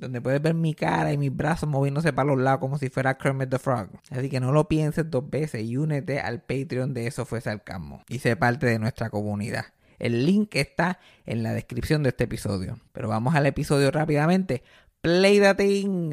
donde puedes ver mi cara y mis brazos moviéndose para los lados como si fuera Kermit the Frog. Así que no lo pienses dos veces y únete al Patreon de Eso Fue Sarcasmo y sé parte de nuestra comunidad. El link está en la descripción de este episodio. Pero vamos al episodio rápidamente. Play the thing.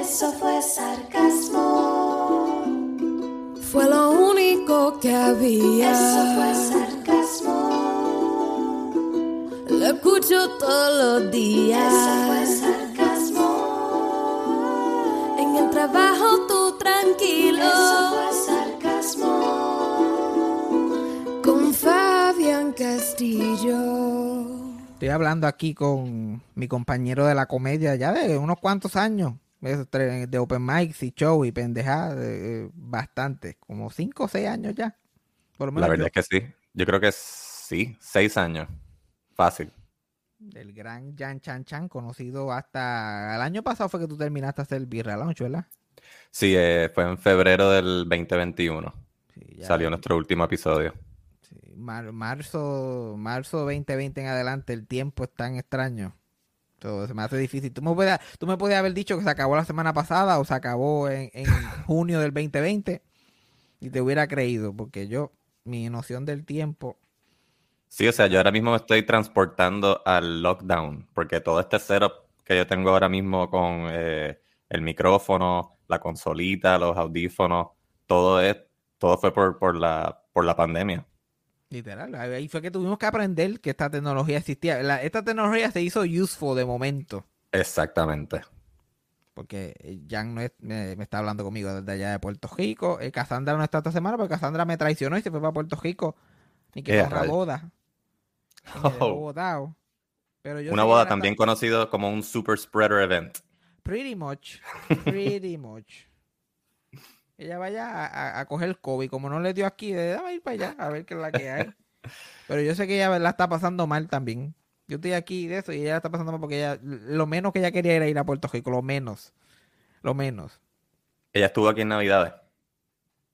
Eso fue sarcasmo. Fue lo único que había. Eso fue sarcasmo. Lo escucho todos los días. Eso fue sarcasmo. En el trabajo tú tranquilo. Eso fue sarcasmo. Con Fabián Castillo. Estoy hablando aquí con mi compañero de la comedia ya de unos cuantos años. De open mics y show y pendejadas, eh, bastante, como 5 o 6 años ya. Por lo menos La verdad yo- es que sí. Yo creo que sí, seis años. Fácil. El gran Jan Chan Chan, conocido hasta el año pasado fue que tú terminaste hacer Birra Lounge, ¿verdad? Sí, eh, fue en febrero del 2021. Sí, ya- Salió nuestro último episodio. sí, mar- marzo, marzo 2020 en adelante, el tiempo es tan extraño. Todo se me hace difícil. Tú me, puedes, tú me podías haber dicho que se acabó la semana pasada o se acabó en, en junio del 2020 y te hubiera creído, porque yo, mi noción del tiempo, Sí, o sea, yo ahora mismo me estoy transportando al lockdown, porque todo este setup que yo tengo ahora mismo con eh, el micrófono, la consolita, los audífonos, todo es, todo fue por, por la, por la pandemia. Literal, ahí fue que tuvimos que aprender que esta tecnología existía. La- esta tecnología se hizo useful de momento. Exactamente. Porque eh, Jan no es- me, me está hablando conmigo desde allá de Puerto Rico. Eh, Cassandra no está esta semana porque Cassandra me traicionó y se fue para Puerto Rico. Ni que fue una boda. Oh. botado. Pero yo Una boda también conocido como un super spreader event. Pretty much. Pretty much. Ella vaya a, a- a coger COVID. Como no le dio aquí, dame ir para allá a ver qué es la que hay. Pero yo sé que ella la está pasando mal también. Yo estoy aquí de eso y ella la está pasando mal porque ella, lo menos que ella quería era ir a Puerto Rico. Lo menos. Lo menos. Ella estuvo aquí en Navidades.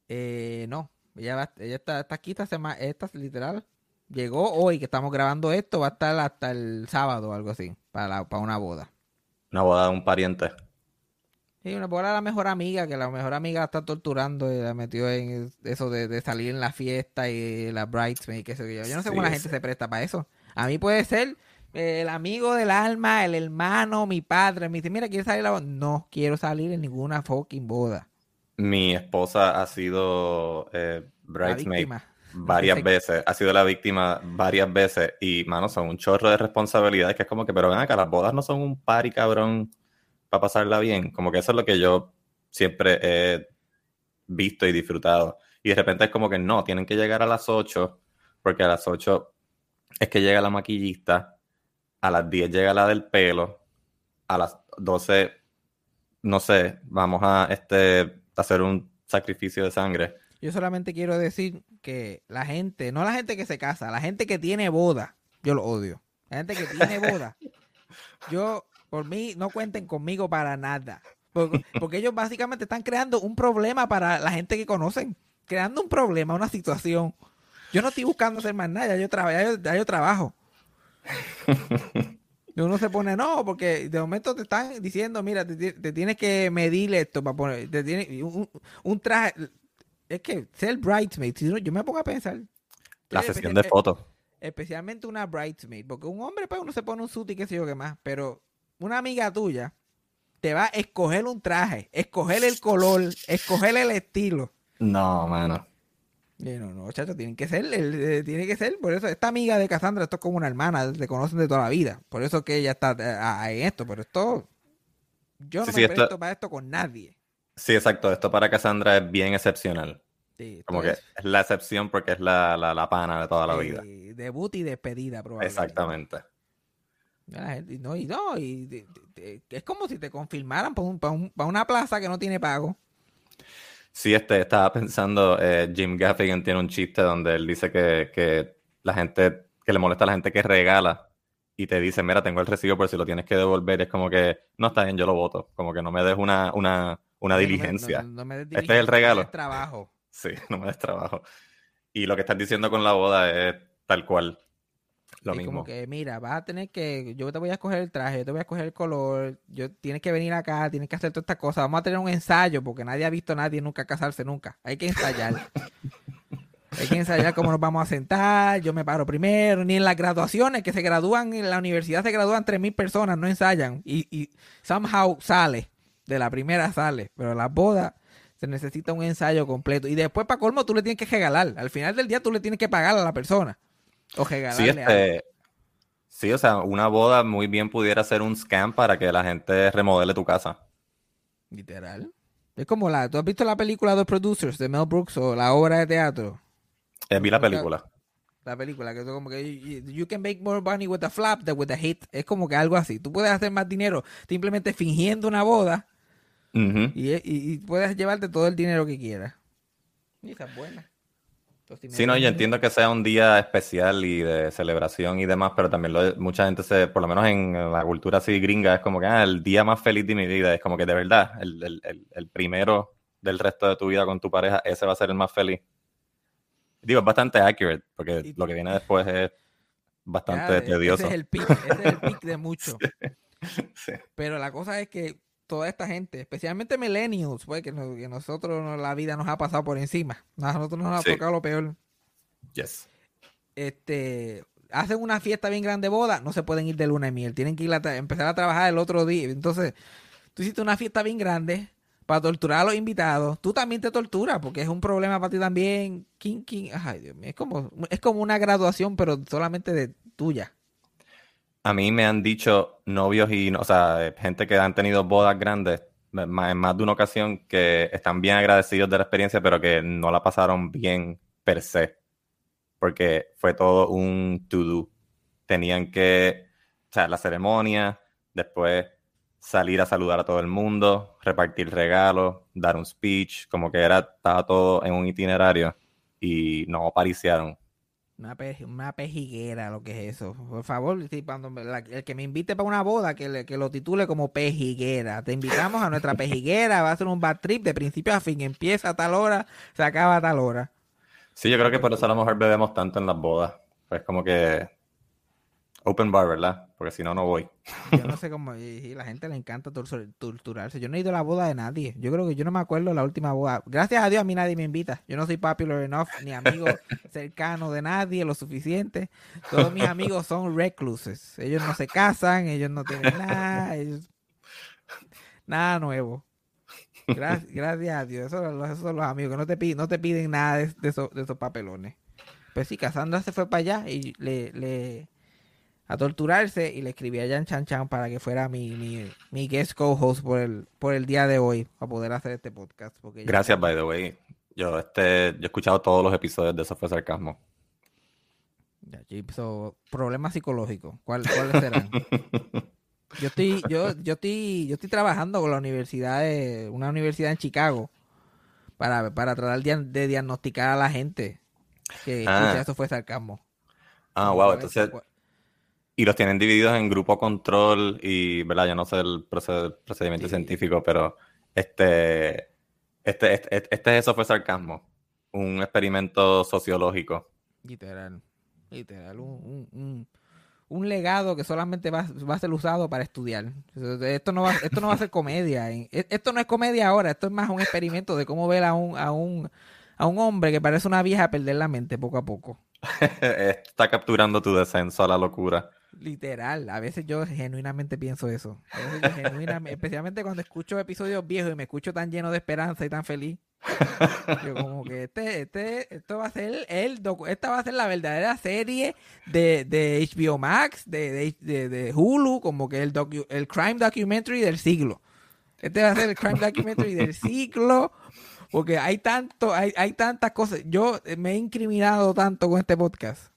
Eh, no, ella, va- ella está, está aquí esta semana, esta literal. Llegó hoy que estamos grabando esto, va a estar hasta el sábado o algo así, para, la- para una boda. Una boda de un pariente. Sí, una boda de la mejor amiga, que la mejor amiga la está torturando y la metió en eso de, de salir en la fiesta y la bridesmaid, qué sé yo. Yo no sé cómo la Sí, gente sí. se presta para eso. A mí puede ser eh, el amigo del alma, el hermano, mi padre. Me dice, mira, ¿quieres salir a la boda? No quiero salir en ninguna fucking boda. Mi esposa ha sido eh, bridesmaid varias veces, ha sido la víctima varias veces y, mano, son un chorro de responsabilidades que es como que, pero ven acá, las bodas no son un party, cabrón, para pasarla bien. Como que eso es lo que yo siempre he visto y disfrutado. Y de repente es como que no, tienen que llegar a las 8, porque a las 8 es que llega la maquillista, a las 10 llega la del pelo, a las 12, no sé, vamos a este, hacer un sacrificio de sangre. Yo solamente quiero decir que la gente, no la gente que se casa, la gente que tiene boda, yo lo odio. La gente que tiene boda, yo, por mí, no cuenten conmigo para nada. Porque, porque ellos básicamente están creando un problema para la gente que conocen. Creando un problema, una situación. Yo no estoy buscando hacer más nada, ya yo, ya yo, ya yo trabajo. Y uno se pone, no, porque de momento te están diciendo, mira, te, ti- te tienes que medir esto para poner, te tiene, un, un- traje, es que ser bridesmaid, si no, yo me pongo a pensar. La sesión de fotos. Especialmente una bridesmaid, porque un hombre, pues uno se pone un suit y qué sé yo qué más, pero una amiga tuya te va a escoger un traje, escoger el color, escoger el estilo. No, mano. No, no, chacho, tienen que ser, eh, tiene que ser, por eso esta amiga de Cassandra, esto es como una hermana, se conocen de toda la vida, por eso que ella está eh, en esto, pero esto, yo no Sí, me sí, esto- presto para esto con nadie. Sí, exacto. Esto para Cassandra es bien excepcional. Sí, Como que es, es la excepción porque es la, la, la pana de toda la vida. debut y despedida, probablemente. Exactamente. Ya la gente- y no, y no, y es como si te confirmaran para un, una plaza que no tiene pago. Sí, este, estaba pensando, eh, Jim Gaffigan tiene un chiste donde él dice que, que la gente, que le molesta a la gente que regala y te dice, mira, tengo el recibo, pero si lo tienes que devolver, es como que, no está bien, yo lo voto. Como que no me des una, una, una No me- diligencia. no- no me des Este es el regalo. es trabajo. Sí, no me des trabajo. Y lo que estás diciendo con la boda es tal cual. Lo es mismo. como que, mira, vas a tener que, yo te voy a escoger el traje, yo te voy a escoger el color, yo tienes que venir acá, tienes que hacer todas estas cosas, vamos a tener un ensayo, porque nadie ha visto a nadie nunca casarse nunca. Hay que ensayar. Hay que ensayar cómo nos vamos a sentar, yo me paro primero, ni en las graduaciones que se gradúan, en la universidad se gradúan 3.000 personas, no ensayan. Y, y somehow sale, de la primera sale, pero las bodas se necesita un ensayo completo. Y después, para colmo, tú le tienes que regalar. Al final del día tú le tienes que pagar a la persona. O Sí, este, sí, o sea, una boda muy bien pudiera ser un scam para que la gente remodele tu casa. Literal. Es como la. ¿Tú has visto la película The Producers de Mel Brooks o la obra de teatro? Eh, vi la película. La película, que es como que you, you can make more money with a flap than with a hit. Es como que algo así. Tú puedes hacer más dinero simplemente fingiendo una boda y- y puedes llevarte todo el dinero que quieras. Y esa es buena. Entonces, Sí, no, yo entiendo que sea un día especial y de celebración y demás, pero también lo- mucha gente se, por lo menos en la cultura así gringa, es como que ah, el día más feliz de mi vida, es como que de verdad, el, el- el- el primero del resto de tu vida con tu pareja, ese va a ser el más feliz. Digo, es bastante accurate, porque Y- lo que viene después es bastante tedioso. Ese es el pic, ese es el pic de mucho. Sí. Pero la cosa es que toda esta gente, especialmente millennials, pues que, no- que nosotros no- la vida nos ha pasado por encima. A nosotros nos ha tocado lo peor. Yes. Este, hacen una fiesta bien grande de boda, no se pueden ir de luna de miel, tienen que ir a empezar a trabajar el otro día. Entonces, tú hiciste una fiesta bien grande para torturar a los invitados. Tú también te torturas porque es un problema para ti también. King, king. Ay, Dios mío, es como es como una graduación, pero solamente de tuya. A mí me han dicho novios y, o sea, gente que han tenido bodas grandes en más de una ocasión que están bien agradecidos de la experiencia, pero que no la pasaron bien per se, porque fue todo un to-do. Tenían que, o sea, la ceremonia, después salir a saludar a todo el mundo, repartir regalos, dar un speech, como que era, estaba todo en un itinerario y no pariciaron. Una, una pejiguera, lo que es eso. Por favor, sí, cuando la- el que me invite para una boda, que, le- que lo titule como pejiguera. Te invitamos a nuestra pejiguera, va a ser un bad trip de principio a fin. Empieza a tal hora, se acaba a tal hora. Sí, yo creo que por eso a lo mejor bebemos tanto en las bodas. Pues como que open bar, ¿verdad? Porque si no, no voy. Yo no sé cómo, y, la gente le encanta tortur- torturarse. Yo no he ido a la boda de nadie. Yo creo que yo no me acuerdo la última boda. Gracias a Dios a mí nadie me invita. Yo no soy popular enough, ni amigo cercano de nadie, lo suficiente. Todos mis amigos son recluses. Ellos no se casan, ellos no tienen nada, ellos... Nada nuevo. Gracias, gracias a Dios. Esos, son los- esos son los amigos que no te, piden, no te piden nada de, de esos, de esos papelones. Pues sí, Cassandra se fue para allá y le, le a torturarse y le escribí a Jan Chan Chan para que fuera mi, mi, mi guest co-host por el, por el día de hoy, para poder hacer este podcast. Porque ya- Gracias, by the way. Yo, este, yo he escuchado todos los episodios de Eso fue sarcasmo. Ya, so, problemas psicológicos. ¿Cuál- ¿Cuáles serán? Yo estoy, yo, yo estoy, yo estoy trabajando con la universidad de, una universidad en Chicago para, para tratar de, de diagnosticar a la gente que Ah. escucha eso fue sarcasmo. Ah, wow. Entonces, y los tienen divididos en grupo control y, ¿verdad? Yo no sé el proced- procedimiento Sí. científico, pero este, este, este, este Eso fue sarcasmo. Un experimento sociológico. Literal. Literal. Un, un, un, un legado que solamente va, va a ser usado para estudiar. Esto no va, esto no va a ser comedia. e- Esto no es comedia ahora. Esto es más un experimento de cómo ver a un, a un, a un hombre que parece una vieja perder la mente poco a poco. Está capturando tu descenso a la locura. Literal, a veces yo genuinamente pienso eso. Especialmente cuando escucho episodios viejos y me escucho tan lleno de esperanza y tan feliz. Yo como que este, este, esto va a ser el esta va a ser la verdadera serie de, de HBO Max, de, de, de- Hulu, como que el docu- el crime documentary del siglo. Este va a ser el crime documentary del siglo. Porque hay tanto, hay, hay tantas cosas. Yo me he incriminado tanto con este podcast.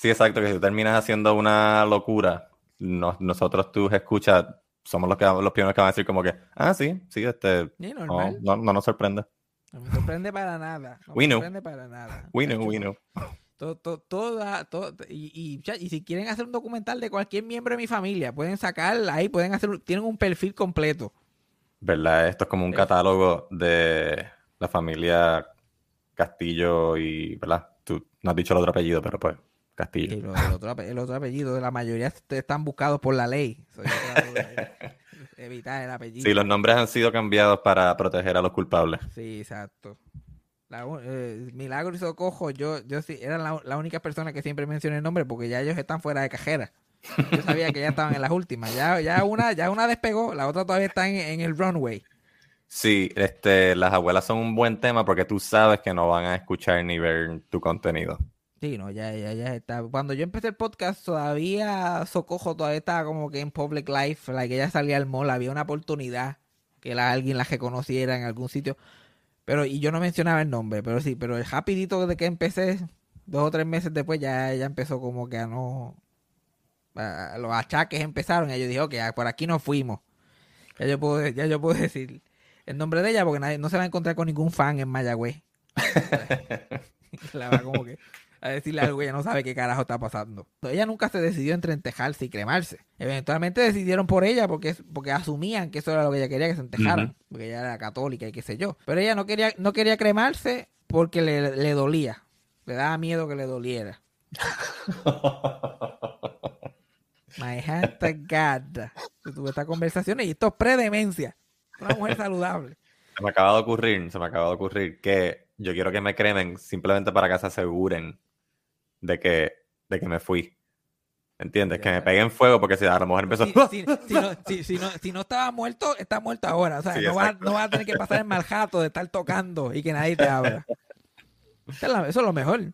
Sí, exacto, que si tú terminas haciendo una locura, nos- nosotros tus escuchas somos los, que, los primeros que van a decir como que, ah, sí, sí, este, Sí, no, no, no nos sorprende. No me sorprende para nada. No We me sorprende para nada. We know, we know. To- to- toda- to- y, y, y si quieren hacer un documental de cualquier miembro de mi familia, pueden sacar ahí, pueden hacer, tienen un perfil completo. ¿Verdad? Esto es como un catálogo de la familia Castillo y, ¿verdad? Tú no has dicho el otro apellido, pero pues, Castillo. Y lo- el, otro, el otro apellido de la mayoría est- están buscados por la ley. Evitar el apellido. Sí, los nombres han sido cambiados para proteger a los culpables. Sí, exacto. La eh, Milagro y Socojo, yo, yo sí, eran la, la única persona que siempre mencioné el nombre porque ya ellos están fuera de cajera. Yo sabía que ya estaban en las últimas. Ya, ya una, ya una despegó, la otra todavía está en, en el runway. Sí, este, las abuelas son un buen tema porque tú sabes que no van a escuchar ni ver tu contenido. Sí, no, ya, ya, ya está. Cuando yo empecé el podcast, todavía Socojo todavía estaba como que en public life, like ella salía al mall, había una oportunidad que la, alguien la reconociera en algún sitio. Pero, y yo no mencionaba el nombre, pero sí, pero el rapidito de que empecé, dos o tres meses después, ya ella empezó como que a no. a- los achaques empezaron, y yo dije, ok, ah, por aquí nos fuimos. Ya yo puedo, ya yo puedo decir el nombre de ella porque nadie, no se va a encontrar con ningún fan en Mayagüez. La va como que a decirle algo que ella no sabe qué carajo está pasando. Ella nunca se decidió entre entejarse y cremarse. Eventualmente decidieron por ella porque, porque asumían que eso era lo que ella quería, que se entejaran. Porque ella era católica y qué sé yo. Pero ella no quería, no quería cremarse porque le, le dolía. Le daba miedo que le doliera. My hand to God. Yo tuve esta conversación y esto es predemencia. Una mujer saludable. Se me acaba de ocurrir, se me acaba de ocurrir que yo quiero que me cremen simplemente para que se aseguren de que, de que me fui. ¿Entiendes? Que me peguen fuego porque si a lo mejor empezó... Si, si- si no, si- no- si no estaba muerto, está muerto ahora. O sea, Sí, no, vas, no vas a tener que pasar el mal jato de estar tocando y que nadie te abra. Eso es, la- eso es lo mejor.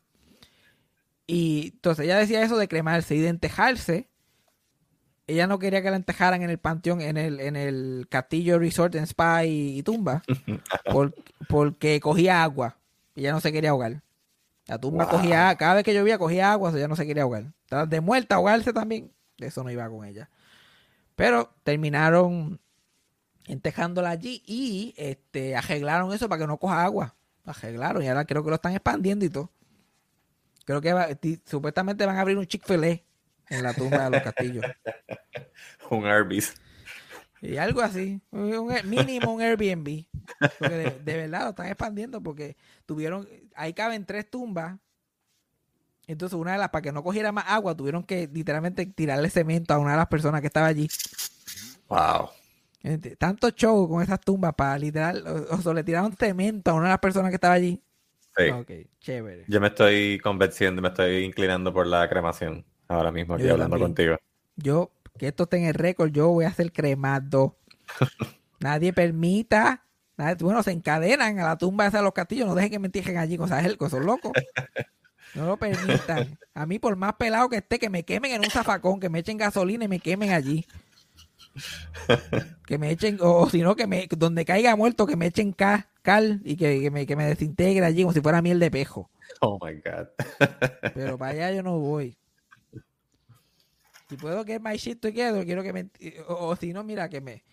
Y entonces ella decía eso de cremarse y de entejarse. Ella no quería que la entejaran en el panteón, en el, en el castillo resort en spa y, y tumba, por- porque cogía agua. Y ella no se quería ahogar. La tumba Wow. cogía, cada vez que llovía cogía agua, o sea, ella no se quería ahogar. Estaba de muerta, ahogarse también. De eso no iba con ella. Pero terminaron entejándola allí y este, arreglaron eso para que no coja agua. Arreglaron y ahora creo que lo están expandiendo y todo. Creo que va- supuestamente van a abrir un Chick-fil-A en la tumba de los castillos. Un Arby's. Y algo así, un, mínimo un Airbnb. Porque de, de verdad lo están expandiendo porque tuvieron, ahí caben tres tumbas. Entonces una de las, para que no cogiera más agua, tuvieron que literalmente tirarle cemento a una de las personas que estaba allí. Wow. Tanto show con esas tumbas para literal, o, o sea, le tiraron cemento a una de las personas que estaba allí. Sí. Ok, chévere. Yo me estoy convenciendo, me estoy inclinando por la cremación ahora mismo aquí Yo hablando también. contigo. Yo, que esto esté en el récord, yo voy a hacer cremado. Nadie permita. nadie- bueno, se encadenan a la tumba esa de los castillos. No dejen que me entierren allí con Sajelco, son locos. No lo permitan. A mí, por más pelado que esté, que me quemen en un zafacón, que me echen gasolina y me quemen allí. Que me echen, o, si no, que me, donde caiga muerto, que me echen ca- cal y que, que me, que me desintegre allí como si fuera miel de pejo. Oh my God. Pero para allá yo no voy. Si puedo get my shit together, quiero que me... O, o si no, mira, que me...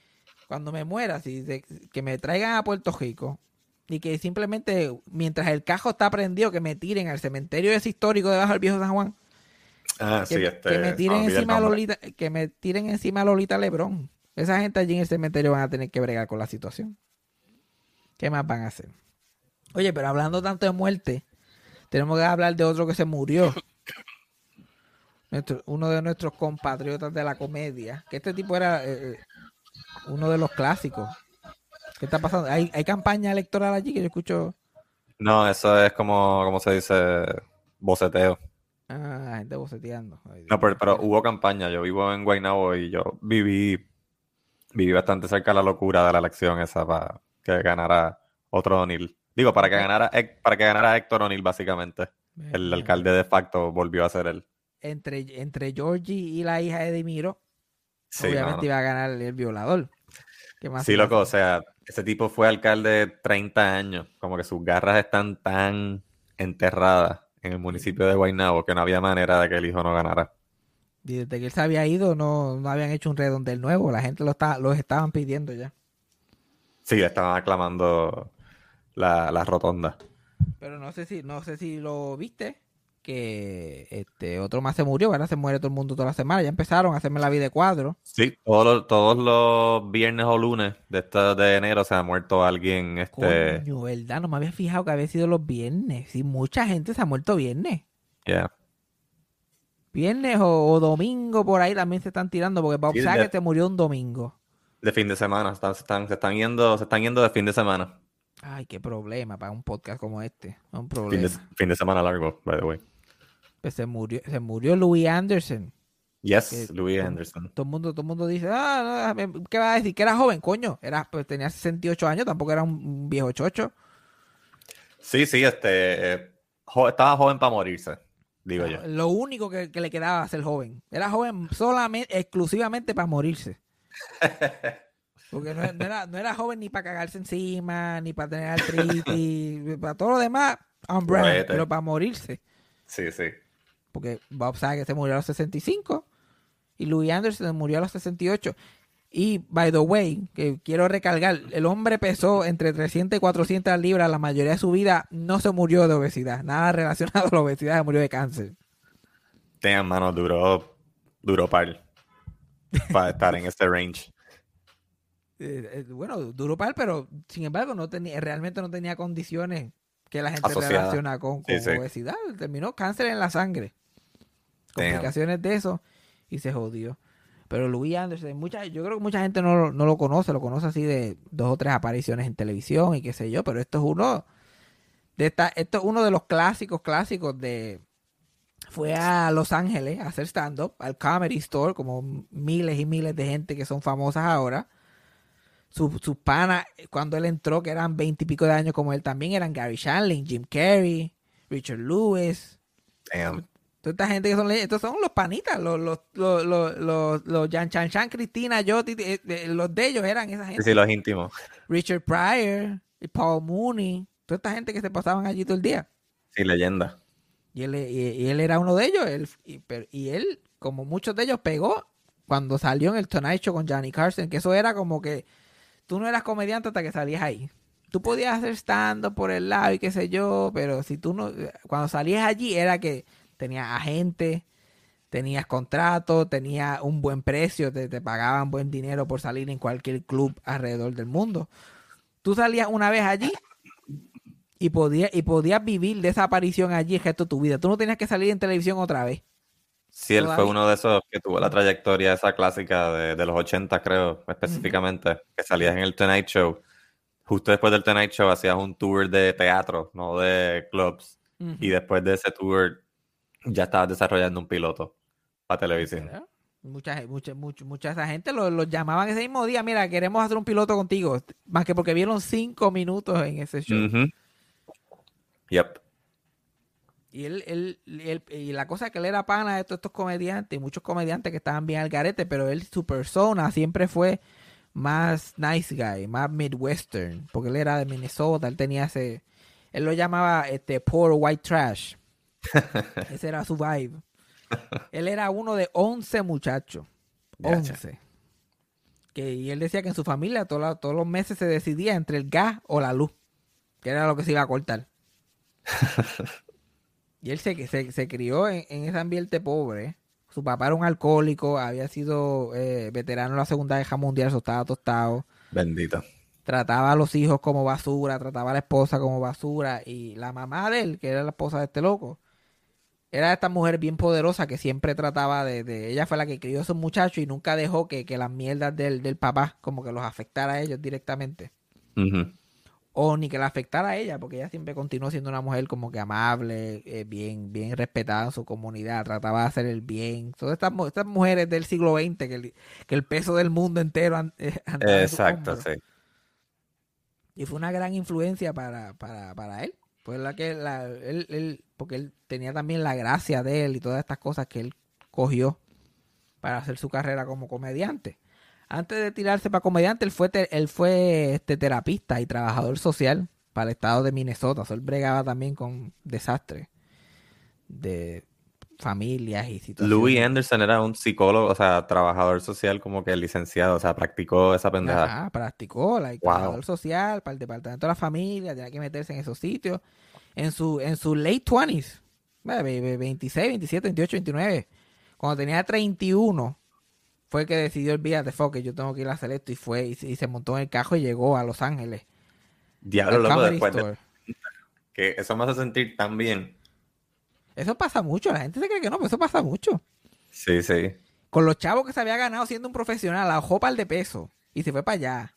Cuando me muera, si que me traigan a Puerto Rico y que simplemente, mientras el cajo está prendido, que me tiren al cementerio ese histórico debajo del viejo San Juan. Ah, Que, sí, este. que me tiren encima a. Lolita, que me tiren encima a Lolita Lebrón. Esa gente allí en el cementerio van a tener que bregar con la situación. ¿Qué más van a hacer? Oye, pero hablando tanto de muerte, tenemos que hablar de otro que se murió. Nuestro- uno de nuestros compatriotas de la comedia. Que este tipo era eh, eh, uno de los clásicos. ¿Qué está pasando? ¿Hay, hay campaña electoral allí que yo escucho? No, eso es como, como se dice, boceteo. Ah, gente boceteando. Ay, No, pero, pero hubo campaña. Yo vivo en Guaynabo y yo viví, viví bastante cerca de la locura de la elección esa para que ganara otro O'Neill. Digo, para que ganara, para que ganara Héctor O'Neill, básicamente. El alcalde de facto volvió a ser él. Entre, entre Georgie y la hija de Dimiro, Sí, obviamente iba a ganar el violador. ¿Qué más Sí, loco, o sea, ese tipo fue alcalde 30 años. Como que sus garras están tan enterradas en el municipio de Guaynabo que no había manera de que el hijo no ganara. Y desde que él se había ido, no, no habían hecho un redondel nuevo. La gente lo está, los estaban pidiendo ya. Sí, estaban aclamando la, la rotonda. Pero no sé si, no sé si lo viste, que este otro más se murió, ahora se muere todo el mundo toda la semana. Ya empezaron a hacerme la vida de cuadro. Sí, todos los, todos los viernes o lunes de esta de enero se ha muerto alguien, este, Coño, ¿verdad? No me había fijado que había sido los viernes. Sí, mucha gente se ha muerto viernes. yeah. Viernes o, o domingo por ahí también se están tirando, porque Bob Sí, Saget se murió un domingo. de fin de semana, están, se están, se están yendo, se están yendo de fin de semana. Ay, qué problema para un podcast como este. Un Fin problema. de, fin de semana largo, by the way. Pues se murió, se murió Louis Anderson. Yes, Que- Louis Anderson. Todo el mundo, todo el mundo dice, ah, no, ¿qué va a decir? Que era joven, coño. Era, pues tenía 68 años, tampoco era un, viejo chocho. Sí, sí, este, eh, jo- estaba joven para morirse, digo yo. Lo único que, que le quedaba ser joven. Era joven solamente, exclusivamente para morirse. Porque no, no era, no era joven ni para cagarse encima, ni para tener artritis, para todo lo demás, Cohete. pero para morirse. Sí, sí. Porque Bob Saget se murió a los 65 y Louis Anderson se murió a los 68. Y, by the way, que quiero recalcar, el hombre pesó entre 300 y 400 libras la mayoría de su vida, no se murió de obesidad, nada relacionado a la obesidad, se murió de cáncer. Tengan mano, duró, duró par para estar en este range. Eh, eh, bueno, duro para él, pero sin embargo no tenía, realmente no tenía condiciones que la gente Asociada. relaciona con, con Sí, sí. obesidad. Terminó cáncer en la sangre. Damn. Complicaciones de eso y se jodió. Pero Louis Anderson, mucha, yo creo que mucha gente no, lo- no lo conoce, lo conoce así de dos o tres apariciones en televisión y qué sé yo, pero esto es uno de esta, esto es uno de los clásicos clásicos de fue a Los Ángeles a hacer stand-up, al Comedy Store, como miles y miles de gente que son famosas ahora. Sus sus panas, cuando él entró, que eran veintipico de años como él también, eran Gary Shandling, Jim Carrey, Richard Lewis, Damn. Toda esta gente que son estos son los panitas, los, los, los, los, los, los Jan Chan Chan, Cristina, yo, los de ellos eran esa gente. sí, los íntimos. Richard Pryor, y Paul Mooney, toda esta gente que se pasaban allí todo el día. Sí, leyenda. Y él, y, y él era uno de ellos. él- y, pero- y él, como muchos de ellos, pegó cuando salió en el Tonight Show con Johnny Carson, que eso era como que tú no eras comediante hasta que salías ahí. Tú podías hacer stand por el lado y qué sé yo, pero si tú no, cuando salías allí era que tenías agente, tenías contrato, tenías un buen precio, te, te pagaban buen dinero por salir en cualquier club alrededor del mundo. Tú salías una vez allí y podías, y podías vivir de esa aparición allí el resto de tu vida. Tú no tenías que salir en televisión otra vez. Sí, él fue uno de esos que tuvo la trayectoria esa clásica de, de los 80, creo, específicamente, que salías en el Tonight Show. Justo después del Tonight Show hacías un tour de teatro, no de clubs. Y después de ese tour ya estabas desarrollando un piloto para televisión. Mucha, mucha, mucha, esa gente los los llamaban ese mismo día. Mira, queremos hacer un piloto contigo. Más que porque vieron cinco minutos en ese show. Yep. Y él, él, él- y la cosa es que él era pana de todos estos comediantes, y muchos comediantes que estaban bien al garete, pero él, su persona siempre fue más nice guy, más midwestern, porque él era de Minnesota, él tenía ese, él lo llamaba este poor white trash. Ese era su vibe. Él era uno de 11 muchachos. Gacha. 11. Que, y él decía que en su familia todos los- todos los meses se decidía entre el gas o la luz, que era lo que se iba a cortar. Y él se, se, se crió en, en ese ambiente pobre. Su papá era un alcohólico, había sido eh, veterano en la Segunda Guerra Mundial, eso estaba tostado. Bendito. Trataba a los hijos como basura, trataba a la esposa como basura. Y la mamá de él, que era la esposa de este loco, era esta mujer bien poderosa que siempre trataba de... de- ella fue la que crió a esos muchachos y nunca dejó que, que las mierdas del, del papá como que los afectara a ellos directamente. O ni que la afectara a ella, porque ella siempre continuó siendo una mujer como que amable, eh, bien, bien respetada en su comunidad, trataba de hacer el bien. Todas estas, estas mujeres del siglo XX, que el, que el peso del mundo entero an- eh, Exacto, sí. Y fue una gran influencia para, para, para él. Fue la que la, él, él- porque él tenía también la gracia de él y todas estas cosas que él cogió para hacer su carrera como comediante. Antes de tirarse para comediante, él fue, él fue este, terapista y trabajador social para el estado de Minnesota. Él bregaba también con desastres de familias y situaciones. Louis Anderson era un psicólogo, o sea, trabajador social como que licenciado, o sea, practicó esa pendeja. Ajá, practicó, la Wow. trabajador social para el departamento de la familia, tenía que meterse en esos sitios. En su, en sus late 20s, ve- ve- ve- 26, 27, 28, 29, cuando tenía 31, fue que decidió olvídate, fuck, yo tengo que ir a hacer esto y fue y, se- y se montó en el carro y llegó a Los Ángeles. Diablo, loco, después de que eso me hace sentir tan bien. Eso pasa mucho, la gente se cree que no, pero eso pasa mucho. Sí, sí. Con los chavos que se había ganado siendo un profesional, ahorró par de peso y se fue para allá.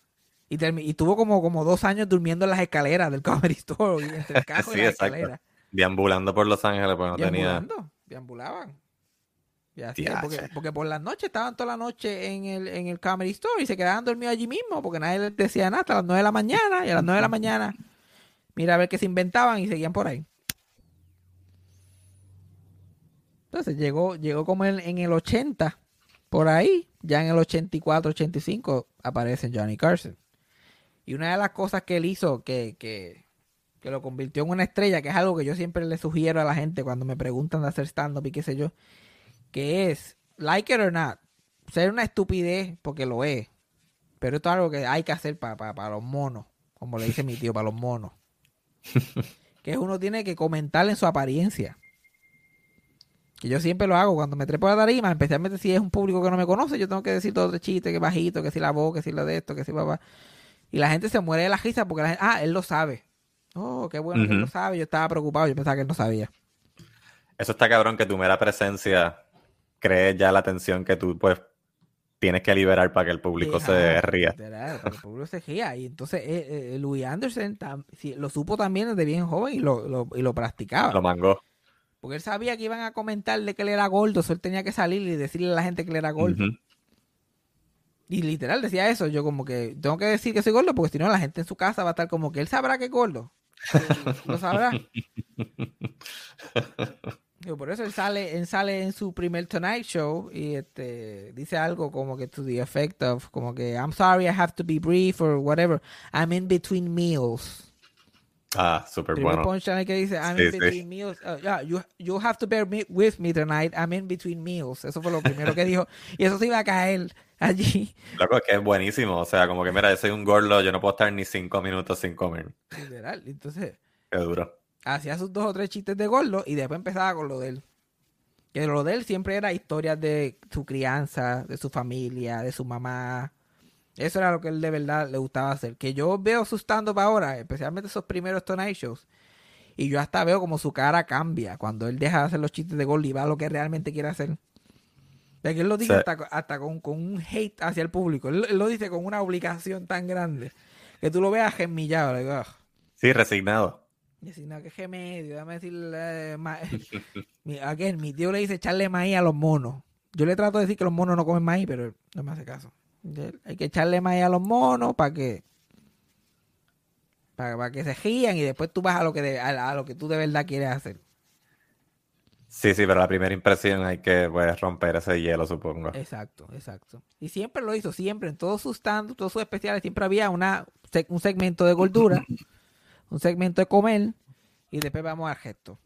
Y, y tuvo como, como dos años durmiendo en las escaleras del Comedy Store, y entre el carro Sí, y la exacto. escalera. Deambulando por Los Ángeles, pues no tenía. Deambulando, deambulaban. Y así, Diache. porque, porque por las noches estaban toda la noche en el, en el Comedy Store y se quedaban dormidos allí mismo porque nadie les decía nada hasta las 9 de la mañana y a las 9 de la mañana mira a ver qué se inventaban y seguían por ahí. Entonces llegó, llegó como en, en el 80, por ahí, ya en el 84, 85 aparece Johnny Carson. Y una de las cosas que él hizo que, que, que lo convirtió en una estrella, que es algo que yo siempre le sugiero a la gente cuando me preguntan de hacer stand-up y qué sé yo, que es, like it or not, ser una estupidez, porque lo es, pero esto es algo que hay que hacer para los monos, como le dice mi tío, para los monos. que es uno tiene que comentar en su apariencia. Que yo siempre lo hago cuando me trepo a la tarima, especialmente si es un público que no me conoce, yo tengo que decir todo de chiste, que bajito, que si la voz, que si lo de esto, que si papá. Y la gente se muere de la risa porque la gente, ah, él lo sabe. Oh, qué bueno que él lo sabe. Yo estaba preocupado, yo pensaba que él no sabía. Eso está cabrón que tu mera presencia cree ya la atención que tú, pues, tienes que liberar para que el público se Ajá, ría. el público se ría. Y entonces eh, eh, Louis Anderson tam- sí, lo supo también desde bien joven y lo, lo- y lo practicaba. Lo mangó. Porque él sabía que iban a comentarle que él era gordo, so él tenía que salir y decirle a la gente que él era gordo. Y literal decía eso, yo como que tengo que decir que soy gordo porque si no la gente en su casa va a estar como que él sabrá que es gordo. Lo sabrá. Digo, por eso él sale, él sale en su primer Tonight Show y este dice algo como que to the effect of como que I'm sorry I have to be brief or whatever. I'm in between meals. Ah, súper bueno. punchline que dice I'm Sí, in sí. between meals. Uh, yeah, you, you have to bear me, with me tonight. I'm in between meals. Eso fue lo primero que dijo. Y eso se iba a caer allí. Loco, es que es buenísimo. O sea, como que mira, yo soy un gordo, yo no puedo estar ni cinco minutos sin comer. Literal. Entonces, Qué duro. hacía sus dos o tres chistes de gordo y después empezaba con lo de él. Que lo de él siempre era historias de su crianza, de su familia, de su mamá. Eso era lo que él de verdad le gustaba hacer. Que yo veo su stand-up ahora, especialmente esos primeros Tonight Shows, y yo hasta veo como su cara cambia cuando él deja de hacer los chistes de gordo y va a lo que realmente quiere hacer. De que él lo dice Sí. hasta, hasta con, con un hate hacia el público. Él, él lo dice con una obligación tan grande que tú lo veas gemillado. digo, "Ugh". Sí, resignado. No, que gemedio, déjame decirle. eh, ma- mi, again, mi tío le dice echarle maíz a los monos. Yo le trato de decir que los monos no comen maíz, pero no me hace caso. Hay que echarle maíz a los monos para que. Para, para que se rían y después tú vas a lo que de- a, a lo que tú de verdad quieres hacer. Sí, sí, pero la primera impresión hay que pues, romper ese hielo, supongo. Exacto, exacto. Y siempre lo hizo, siempre, en todos sus stand todos sus especiales, siempre había una, un segmento de gordura, un segmento de comer, y después vamos al gesto.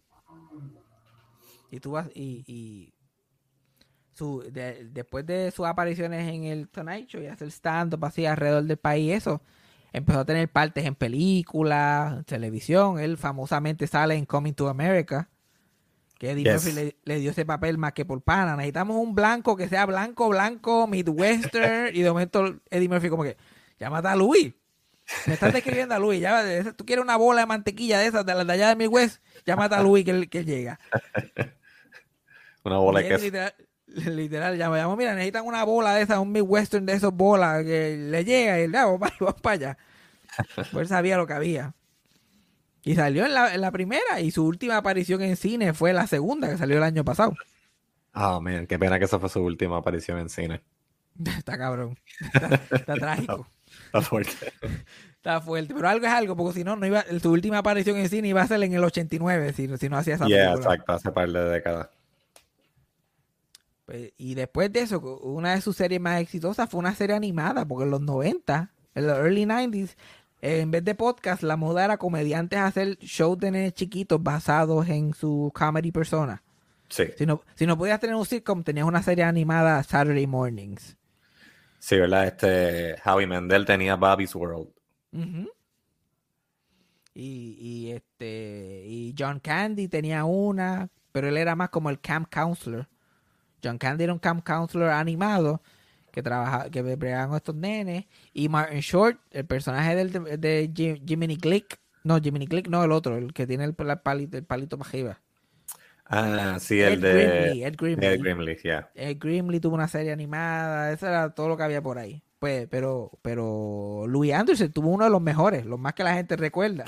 Y tú vas, y, y su, de- después de sus apariciones en el Tonight Show y hacer stand-up así alrededor del país, eso, empezó a tener partes en películas, en televisión. Él famosamente sale en Coming to America. Que Eddie Yes. Murphy le, le dio ese papel más que por pana. Necesitamos un blanco que sea blanco, blanco, midwestern. y de momento Eddie Murphy como que, llámate a Louis. Me estás describiendo a Louis. Ya, tú quieres una bola de mantequilla de esas, de las de allá de Midwest, llámate a Louis que, que llega. Una bola de queso. literal, literal llama, llama, mira, necesitan una bola de esas, un midwestern de esos bolas que le llega y él, ya, vamos para, vamos para allá. Pues sabía lo que había. Y salió en la, en la primera y su última aparición en cine fue la segunda, que salió el año pasado. Ah, man, qué pena que esa fue su última aparición en cine. Está cabrón. Está, está trágico. Está fuerte. Está fuerte. Pero algo es algo, porque si no, no iba, su última aparición en cine iba a ser en el 89, si, si no hacía esa Yeah, película. exacto, hace par de décadas. Pues, y después de eso, una de sus series más exitosas fue una serie animada, porque en los 90, en los early 90s, eh, en vez de podcast, la moda era comediantes hacer shows de nenes chiquitos basados en su comedy persona. Sí, Si no, si no podías tener un sitcom, tenías una serie animada Saturday Mornings. sí, ¿verdad? Este, Howie Mendel tenía Bobby's World. Y, y este y John Candy tenía una, pero él era más como el camp counselor. John Candy era un camp counselor animado que trabajaba, que bregaban con estos nenes. Y Martin Short, el personaje del, de, de Jim- Jiminy Glick, no, Jiminy Glick no, el otro, el que tiene el, el palito, el palito para arriba. Ah, sí, Ed el de Grimley, Ed Grimley. Ed Grimley, yeah. Eh, Grimley tuvo una serie animada, eso era todo lo que había por ahí. Pues, pero, pero Louis Anderson tuvo uno de los mejores, los más que la gente recuerda,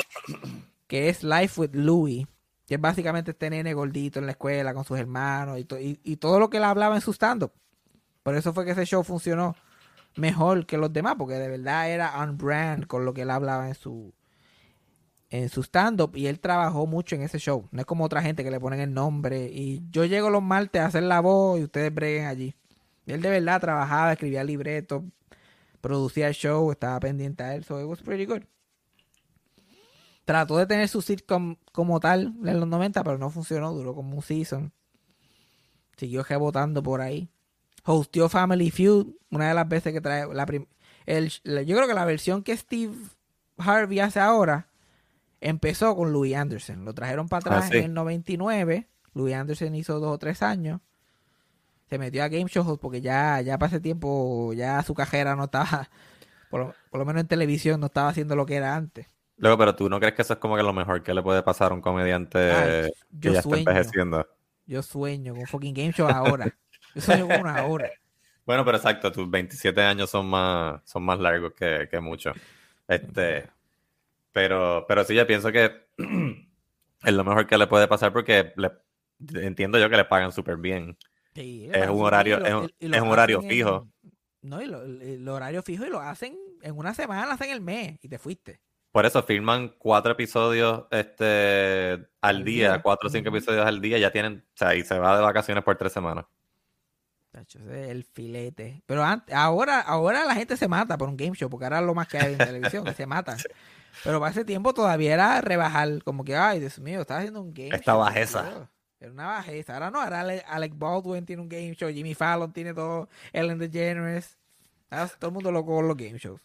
que es Life with Louis, que es básicamente este nene gordito en la escuela con sus hermanos y, y, todo lo que él hablaba en su stand-up. Por eso fue que ese show funcionó mejor que los demás, porque de verdad era on brand con lo que él hablaba en su en stand-up y él trabajó mucho en ese show. No es como otra gente que le ponen el nombre y yo llego los martes a hacer la voz y ustedes breguen allí. Él de verdad trabajaba, escribía libretos, producía el show, estaba pendiente a él, so it was pretty good. Trató de tener su sitcom como tal en los 90, pero no funcionó, duró como un season. Siguió rebotando por ahí. Hostió Family Feud, una de las veces que trae la el, la- yo creo que la versión que Steve Harvey hace ahora empezó con Louis Anderson. Lo trajeron para atrás Ah, sí. en el 99. Louis Anderson hizo dos o tres años. Se metió a Game Show porque ya, ya para ese tiempo ya su cajera no estaba, por lo, por lo menos en televisión, no estaba haciendo lo que era antes. Luego, pero tú no crees que eso es como que lo mejor que le puede pasar a un comediante Ay, que yo ya está envejeciendo. Yo sueño con fucking Game Show ahora. Yo sueño con una hora. Bueno, pero exacto, tus 27 años son más, son más largos que, que mucho. Este, pero, pero sí, yo pienso que es lo mejor que le puede pasar porque le- entiendo yo que le pagan súper bien. Sí, Es un horario- lo- es un- y lo es un horario en- fijo. no, y lo, el, horario fijo y lo hacen en una semana, hacen el mes y te fuiste. Por eso filman cuatro episodios este, al día, día. cuatro o cinco episodios al día, ya tienen, o sea, y se va de vacaciones por tres semanas. Tacho, ese es el filete. Pero antes, ahora, ahora la gente se mata por un game show, porque ahora es lo más que hay en televisión, que se matan. Pero para ese tiempo todavía era rebajar, como que, ay, Dios mío, estás haciendo un game Esta show. bajeza. Era una bajeza. Ahora no, ahora Ale- Alec Baldwin tiene un game show, Jimmy Fallon tiene todo, Ellen DeGeneres. Ahora todo el mundo loco con los game shows.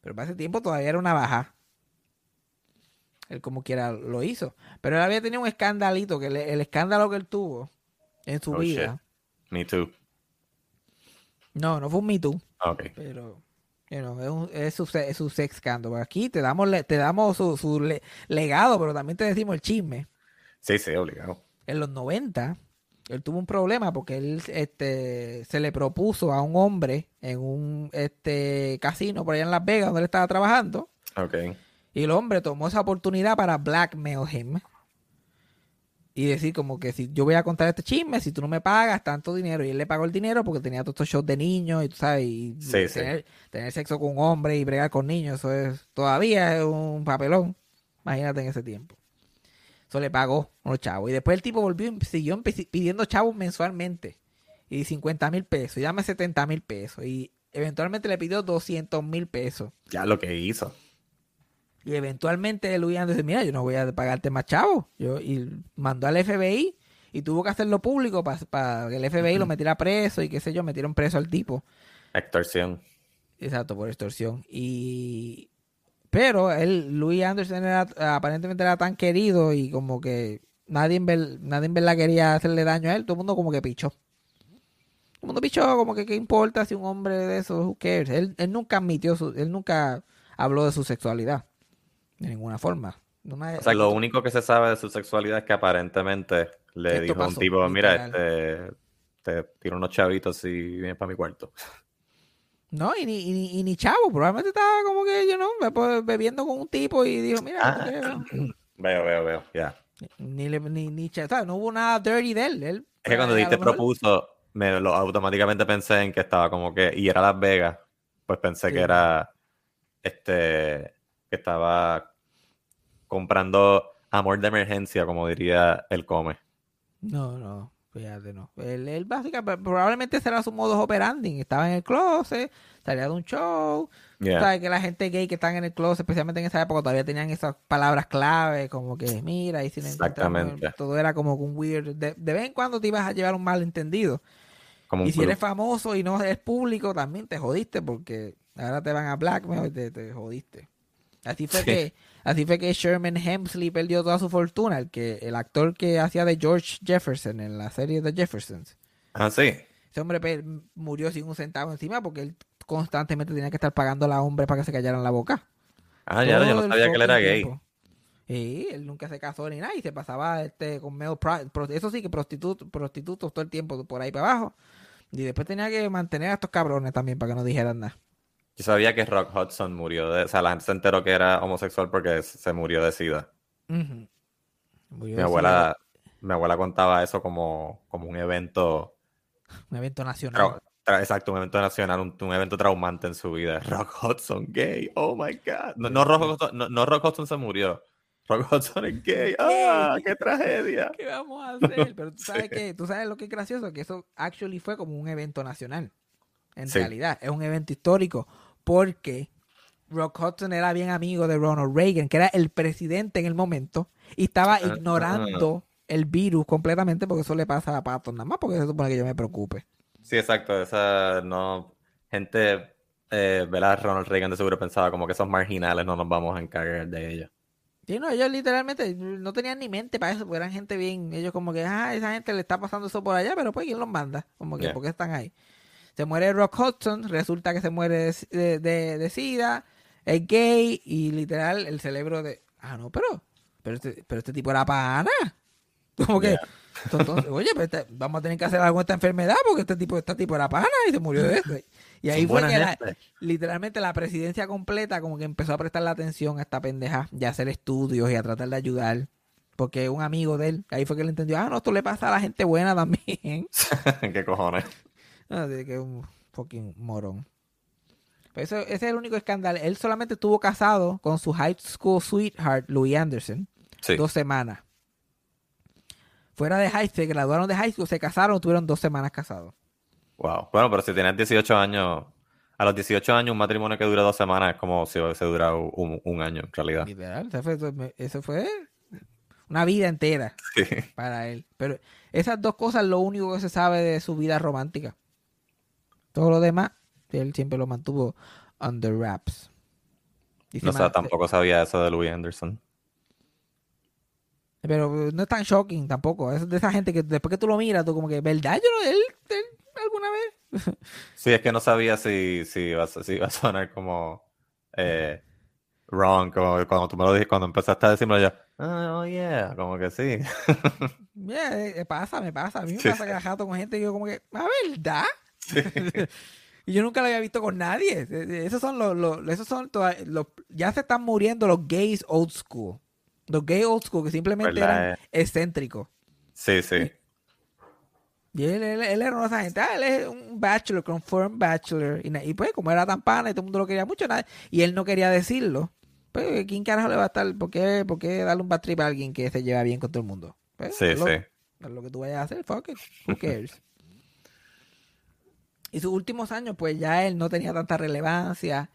Pero para ese tiempo todavía era una baja. Él como quiera lo hizo. Pero él había tenido un escandalito, que le- el escándalo que él tuvo en su Oh, vida. shit. Me too. No, no fue un Me Too. Pero, you know, es, un- es su, es su sex scandal. Aquí te damos, le- te damos su, su le- legado, pero también te decimos el chisme. Sí, sí, obligado. En los 90, él tuvo un problema porque él este, se le propuso a un hombre en un este, casino por allá en Las Vegas donde él estaba trabajando. Ok. Y el hombre tomó esa oportunidad para blackmail him. Y decir como que si yo voy a contar este chisme, si tú no me pagas tanto dinero. Y él le pagó el dinero porque tenía todos estos shows de niños y tú sabes, y Sí, sí. tener, tener sexo con un hombre y bregar con niños, eso es todavía es un papelón. Imagínate en ese tiempo. Eso le pagó a los chavos. Y después el tipo volvió y siguió pidiendo chavos mensualmente. Y 50 mil pesos, y dame 70 mil pesos. Y eventualmente le pidió 200 mil pesos. Ya lo que hizo. Y eventualmente Luis Anderson dice, mira, yo no voy a pagarte más chavo. Yo, y mandó al FBI y tuvo que hacerlo público para que el FBI lo metiera preso y qué sé yo, metieron preso al tipo. Extorsión. Exacto, por extorsión. Y pero él, Louis Anderson era, aparentemente era tan querido y como que nadie en, ver- nadie en verdad quería hacerle daño a él, todo el mundo como que pichó. Todo el mundo pichó, como que qué importa si un hombre de esos, who cares. Él, él nunca admitió, su, él nunca habló de su sexualidad. De ninguna forma. No me- O sea, lo único que se sabe de su sexualidad es que aparentemente le dijo a un tipo, mira, este, te tiro unos chavitos y vienes para mi cuarto. No, y ni, y, ni- y ni chavo, probablemente estaba como que, yo no, bebiendo con un tipo y dijo, mira, Ah. Veo, veo, veo. Ya. ni, ni, ni cha- ¿sabes? no hubo nada dirty de él. él Es que cuando dijiste propuso, me lo automáticamente pensé en que estaba como que, y era Las Vegas, pues pensé Sí. que era, este, que estaba comprando amor de emergencia, como diría el come. No, no, fíjate, no. Él, él básicamente, probablemente será su modus operandi. Estaba en el closet, salía de un show. Yeah. Sabes que la gente gay que están en el closet, especialmente en esa época, todavía tenían esas palabras clave, como que mira, y si Exactamente. todo era como un weird. De, de vez en cuando te ibas a llevar un malentendido. Como Y si club. eres famoso y no eres público, también te jodiste, porque ahora te van a blackmail y te, te jodiste. Así fue Sí. que, así fue que Sherman Hemsley perdió toda su fortuna, el que, el actor que hacía de George Jefferson en la serie The Jeffersons. Ah, sí. Ese hombre pe- murió sin un centavo encima porque él constantemente tenía que estar pagando a la hombre para que se callaran la boca. Ah, ya, yo no sabía que él era gay. tiempo. Sí, él nunca se casó ni nada y se pasaba este con medio eso sí que prostitutos, prostitutos todo el tiempo por ahí para abajo. Y después tenía que mantener a estos cabrones también para que no dijeran nada. Yo sabía que Rock Hudson murió de, o sea, la gente se enteró que era homosexual porque se murió de sida. Murió Mi de abuela, mi abuela contaba eso como, como un evento, un evento nacional. exacto, un evento nacional, un, un evento traumante en su vida. Rock Hudson gay, oh my god. No, no, Rock, Hudson, no, no Rock Hudson se murió. Rock Hudson es gay, ah, qué tragedia. ¿Qué vamos a hacer? Pero tú sabes Sí. que, tú sabes lo que es gracioso, que eso actually fue como un evento nacional. En Sí. realidad, es un evento histórico porque Rock Hudson era bien amigo de Ronald Reagan, que era el presidente en el momento, y estaba Ah. ignorando el virus completamente porque eso le pasa a Patos nada más porque se supone que yo me preocupe. Sí, exacto, esa no, gente, eh, ¿verdad? Ronald Reagan de seguro pensaba como que esos marginales no nos vamos a encargar de ellos. Sí, no, ellos literalmente no tenían ni mente para eso, porque eran gente bien, ellos como que, ah, esa gente le está pasando eso por allá, pero pues ¿quién los manda? Como que, Yeah. ¿por qué están ahí? Se muere Rock Hudson, resulta que se muere de, de, SIDA, es gay y literal el cerebro de, ah, no, pero, pero este, pero este tipo era pana. Como que, Yeah. entonces, oye, pues este- vamos a tener que hacer algo con esta enfermedad porque este tipo, este tipo era pana y se murió de eso. Y ahí Son fue que la- literalmente la presidencia completa como que empezó a prestarle atención a esta pendeja y a hacer estudios y a tratar de ayudar. Porque un amigo de él, ahí fue que le entendió, ah, no, esto le pasa a la gente buena también. ¿Qué cojones? Así que es un fucking morón. Pero eso, ese es el único escándalo. Él solamente estuvo casado con su high school sweetheart, Louis Anderson, Sí. dos semanas. Fuera de high school, se graduaron de high school, se casaron, tuvieron dos semanas casados. Wow. Bueno, pero si tienes 18 años, a los 18 años un matrimonio que dura dos semanas es como si hubiese durado un, un año en realidad. Literal, eso fue, eso fue una vida entera. Sí. para él. Pero esas dos cosas lo único que se sabe de su vida romántica. Todo lo demás, él siempre lo mantuvo under wraps. Y No sé, tampoco sabía eso de Louis Anderson. Pero no es tan shocking tampoco. Es de esa gente que después que tú lo miras, tú como que, ¿verdad? Yo él, él alguna vez. Sí, es que no sabía si, si, iba, a, si iba a sonar como eh, wrong, como cuando tú me lo dijiste, cuando empezaste a decirme yo, oh yeah, como que sí. Yeah, eh, eh, pasa, me pasa. A mí me Sí. pasa rato con gente que yo como que, ¿a verdad? y yo nunca lo había visto con nadie. Eh, eh, Esos son los, los- esos son toda- los, ya se están muriendo los gays old school. Los gays old school que simplemente ¿Verdad, eran excéntricos. Sí, sí. Y él, él, él era una de gente, ah, él es un bachelor, confirmed bachelor. Y, pues, como era tan pana y todo el mundo lo quería mucho, nada, y él no quería decirlo. Pues, ¿quién carajo le va a estar? ¿Por qué, por qué darle un bad trip a alguien que se lleva bien con todo el mundo? Pues, Sí, lo, sí. lo que tú vayas a hacer, fuck it, who cares? Y sus últimos años, pues ya él no tenía tanta relevancia.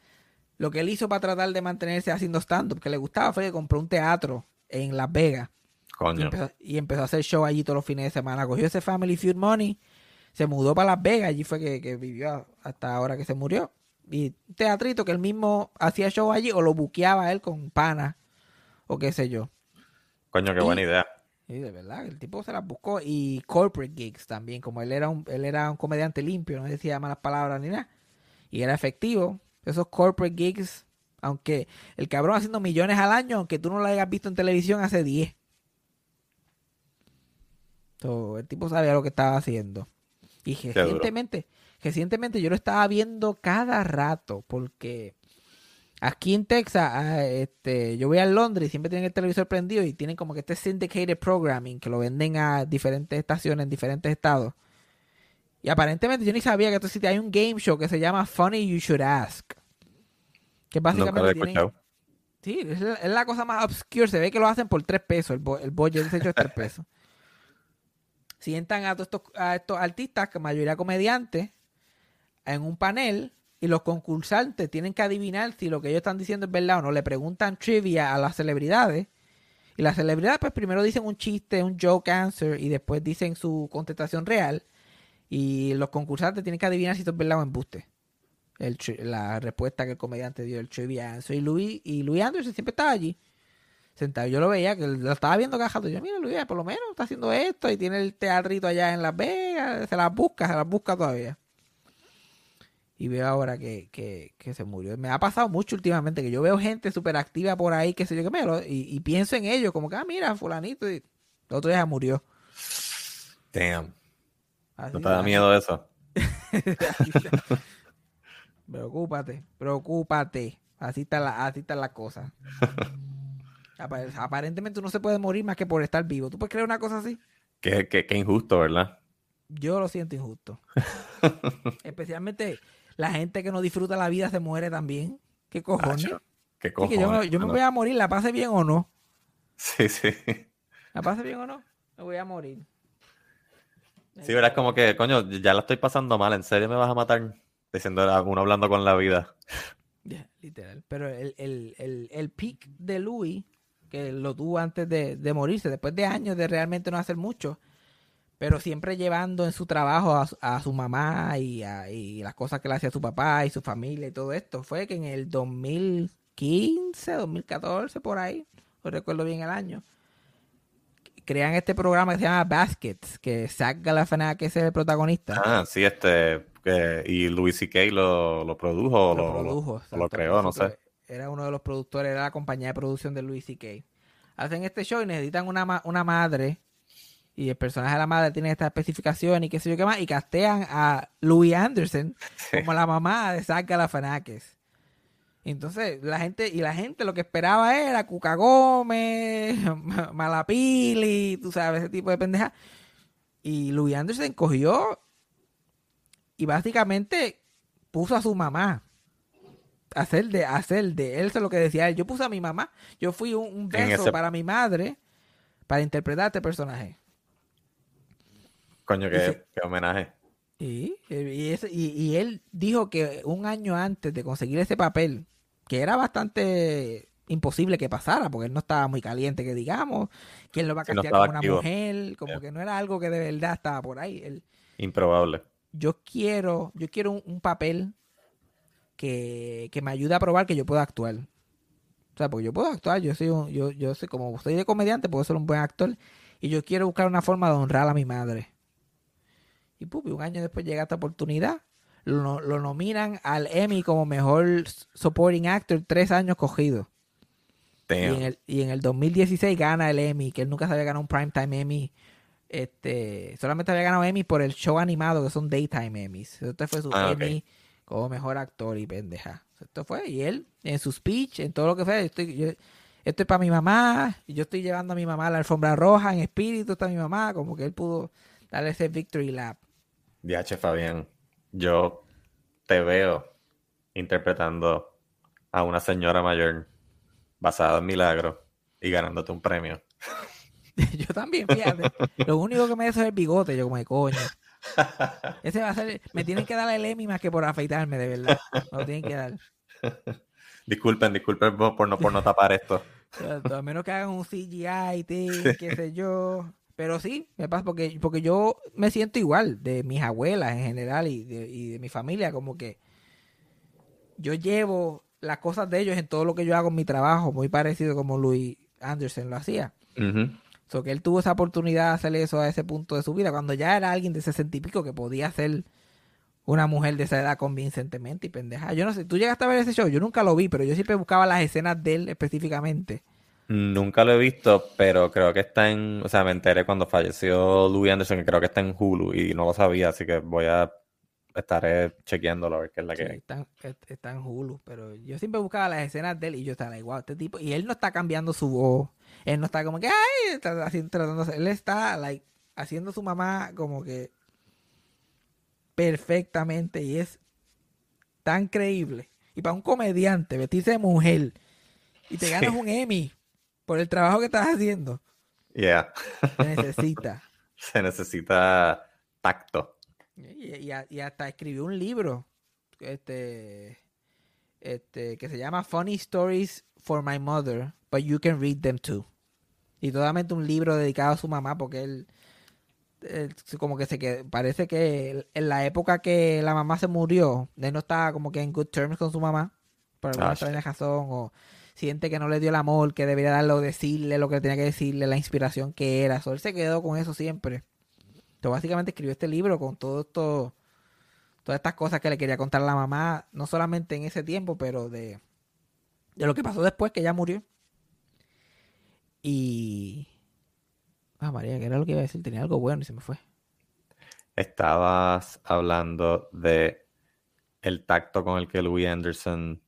Lo que él hizo para tratar de mantenerse haciendo stand-up, que le gustaba, fue que compró un teatro en Las Vegas. Y Coño. empezó, y empezó a hacer show allí todos los fines de semana. Cogió ese Family Feud Money, se mudó para Las Vegas, allí fue que, que vivió hasta ahora que se murió. Y un teatrito que él mismo hacía show allí o lo buqueaba él con pana o qué sé yo. Coño, qué Y- buena idea. Y de verdad, el tipo se las buscó. Y corporate gigs también, como él era un, él era un comediante limpio, no decía malas palabras ni nada. Y era efectivo. Esos corporate gigs, aunque el cabrón haciendo millones al año, aunque tú no lo hayas visto en televisión hace 10. So, el tipo sabía lo que estaba haciendo. Y recientemente, recientemente yo lo estaba viendo cada rato porque aquí en Texas, ah, este, yo voy a Londres y siempre tienen el televisor prendido y tienen como que este syndicated programming que lo venden a diferentes estaciones en diferentes estados. Y aparentemente yo ni sabía que esto sí hay un game show que se llama Funny You Should Ask. Que básicamente tienen-. Sí, es la, es la cosa más obscure. Se ve que lo hacen por tres pesos. El, bo- el budget de hecho es tres pesos. Sientan a todos estos, a estos artistas, que mayoría comediantes, en un panel y los concursantes tienen que adivinar si lo que ellos están diciendo es verdad o no. Le preguntan trivia a las celebridades y las celebridades pues primero dicen un chiste, un joke answer y después dicen su contestación real y los concursantes tienen que adivinar si esto es verdad o embuste. El, la respuesta que el comediante dio, el trivia answer. Y Louis, y Louis Anderson siempre estaba allí sentado. Yo lo veía, que lo estaba viendo cajado. Yo, mira, Luis, por lo menos está haciendo esto y tiene el teatrito allá en Las Vegas. Se las busca, se las busca todavía. Y veo ahora que, que, que se murió. Me ha pasado mucho últimamente que yo veo gente súper activa por ahí, que sé yo qué me lo- y, y pienso en ellos, como que, ah, mira, fulanito, y el otro día murió. Damn. Así- ¿No te da así- miedo eso? Preocúpate, preocúpate. Así está la, así está la cosa. Apa- Aparentemente uno se puede morir más que por estar vivo. ¿Tú puedes creer una cosa así? Qué, qué- qué injusto, ¿verdad? Yo lo siento injusto. Especialmente la gente que no disfruta la vida se muere también. ¿Qué cojones? Acho, Qué Sí, cojones. que yo, me, yo me voy a morir, la pase bien o no. Sí, sí. La pase bien o no, me voy a morir. Sí, ¿verdad? Es como que, coño, ya la estoy pasando mal. ¿En serio me vas a matar? Diciendo a uno hablando con la vida. Ya, literal. Pero el, el, el, el peak de Louis, que lo tuvo antes de, de morirse, después de años de realmente no hacer mucho, pero siempre llevando en su trabajo a, su- a su mamá y, a- y las cosas que le hacía su papá y su familia y todo esto, fue que en el 2015, 2014, por ahí, no recuerdo bien el año, crean este programa que se llama Baskets, que Zach Galifianakis es el protagonista. Ah, sí, este. y Louis C.K. lo, lo produjo o lo lo, lo- produjo. o lo creó, no sé. Era uno de los productores, era la compañía de producción de Louis C.K. Hacen este show y necesitan una, ma- una madre. Y el personaje de la madre tiene esta especificación y qué sé yo qué más. Y castean a Louis Anderson como la mamá de Zach Galifianakis. Entonces, la gente, y la gente lo que esperaba era Cuca Gómez, Malapili, tú sabes, ese tipo de pendeja. Y Louis Anderson cogió y básicamente puso a su mamá a hacer de a hacer de él eso es lo que decía él yo puse a mi mamá yo fui un, beso ese- para mi madre para interpretar a este personaje Coño, qué, homenaje. y, y, ese- y- y él dijo que un año antes de conseguir ese papel que era bastante imposible que pasara porque él no estaba muy caliente que digamos que él lo va a Sí, no castear como una mujer como Yeah. que no era algo que de verdad estaba por ahí él Improbable. yo quiero, yo quiero un, un papel que, que me ayude a probar que yo puedo actuar. O sea, porque yo puedo actuar, yo soy un, yo, yo soy como soy de comediante, puedo ser un buen actor. Y yo quiero buscar una forma de honrar a mi madre. Y pupi, un año después llega esta oportunidad. Lo, lo nominan al Emmy como mejor supporting actor tres años cogidos. Y en, el, y en el 2016 gana el Emmy, que él nunca se había ganado un Primetime Emmy. Este, solamente había ganado Emmy por el show animado, que son Daytime Emmys. Este fue su Ah. Emmy como mejor actor y pendeja. Esto fue, y él, en su speech, en todo lo que fue, estoy, yo- esto es para mi mamá, y yo estoy llevando a mi mamá a la alfombra roja, en espíritu está mi mamá, como que él pudo darle ese victory lap. DH Fabián, yo te veo interpretando a una señora mayor basada en milagros y ganándote un premio. yo también, fíjate. Lo único que me da eso es el bigote, yo como de coño. Ese va a ser, me tienen que dar el Emmy más que por afeitarme, de verdad. Me lo tienen que dar. Disculpen, disculpen por no, por no tapar esto. A menos que hagan un CGI, thing, qué sé yo. Pero sí, me pasa porque, porque yo me siento igual de mis abuelas en general y de, y de mi familia, como que yo llevo las cosas de ellos en todo lo que yo hago en mi trabajo, muy parecido como Louis Anderson lo hacía. Ujú. So que él tuvo esa oportunidad de hacer eso a ese punto de su vida, cuando ya era alguien de sesenta y pico que podía ser una mujer de esa edad convincentemente y pendeja. Yo no sé, tú llegaste a ver ese show, yo nunca lo vi, pero yo siempre buscaba las escenas de él específicamente. Nunca lo he visto, pero creo que está en, o sea, me enteré cuando falleció Louis Anderson, que creo que está en Hulu y no lo sabía, así que voy a estaré chequeándolo a ver qué es la Sí, que está, está en Hulu, pero yo siempre buscaba las escenas de él y yo estaba wow, este tipo, y él no está cambiando su voz, él no está como que, ay, está haciendo, tratando él está, like, haciendo su mamá como que perfectamente y es tan creíble. Y para un comediante, vestirse de mujer y te ganas un Emmy por el trabajo que estás haciendo, Yeah. se necesita. Se necesita tacto. Y, y a- y hasta escribió un libro este, este, que se llama Funny Stories for My Mother, but you can read them too. Y totalmente un libro dedicado a su mamá porque él, él como que se que parece que en la época que la mamá se murió, él no estaba como que en good terms con su mamá, por alguna Ah, extraña razón, o siente que no le dio el amor que debería darle o decirle lo que tenía que decirle, la inspiración que era. So, él se quedó con eso siempre. Entonces, básicamente escribió este libro con todo esto, todas estas cosas que le quería contar a la mamá, no solamente en ese tiempo, pero de, de lo que pasó después que ella murió. Y... Ah, María, ¿qué era lo que iba a decir? Tenía algo bueno y se me fue. Estabas hablando de el tacto con el que Louis Anderson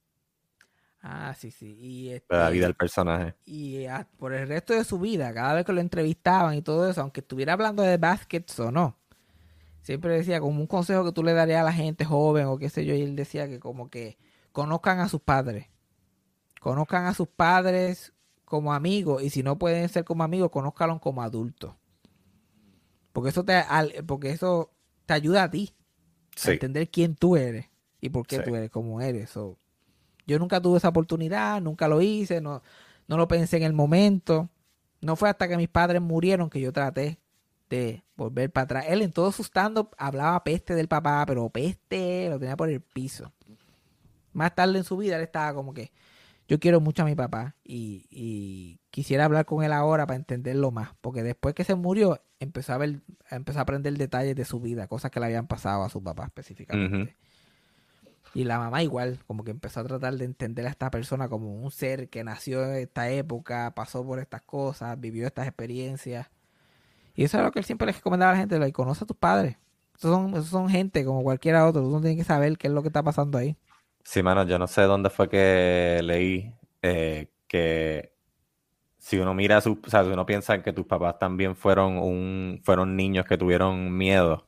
Ah, sí, sí. Y, le da este, vida al personaje. y por el resto de su vida, cada vez que lo entrevistaban y todo eso, aunque estuviera hablando de baskets o no, siempre decía como un consejo que tú le darías a la gente joven o qué sé yo, y él decía que como que conozcan a sus padres, conozcan a sus padres como amigos y si no pueden ser como amigos, conózcalos como adultos. Porque eso te, al- porque eso te ayuda a ti a entender quién tú eres y por qué Sí. tú eres como eres. So, yo nunca tuve esa oportunidad, nunca lo hice, no, no lo pensé en el momento. No fue hasta que mis padres murieron que yo traté de volver para atrás. Él en todo su stand-up hablaba peste del papá, pero peste lo tenía por el piso. Más tarde en su vida él estaba como que yo quiero mucho a mi papá y, y quisiera hablar con él ahora para entenderlo más. Porque después que se murió empezó a ver, empezó a aprender detalles de su vida, cosas que le habían pasado a su papá específicamente. Y la mamá igual, como que empezó a tratar de entender a esta persona como un ser que nació en esta época, pasó por estas cosas, vivió estas experiencias. Y eso es lo que él siempre les recomendaba a la gente, like, conoce a tus padres. Esos son, esos son gente como cualquiera otro, tú no tienes que saber qué es lo que está pasando ahí. Sí, mano, yo no sé dónde fue que leí eh, que si uno mira a sus, o sea, si uno piensa que tus papás también fueron un, fueron niños que tuvieron miedo,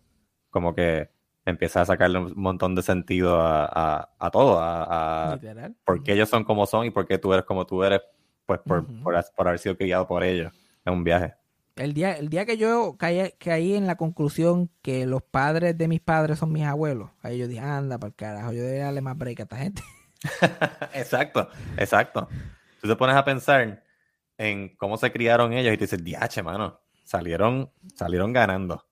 como que empieza a sacarle un montón de sentido a, a, a todo, a, a por qué ellos son como son y por qué tú eres como tú eres, pues por, Ujú. por, por haber sido criado por ellos en un viaje. El día, el día que yo caí, caí en la conclusión que los padres de mis padres son mis abuelos, ahí yo dije, anda para el carajo, yo debería darle más break a esta gente. Exacto, exacto. Tú te pones a pensar en cómo se criaron ellos y te dices, diache, mano, salieron, salieron ganando.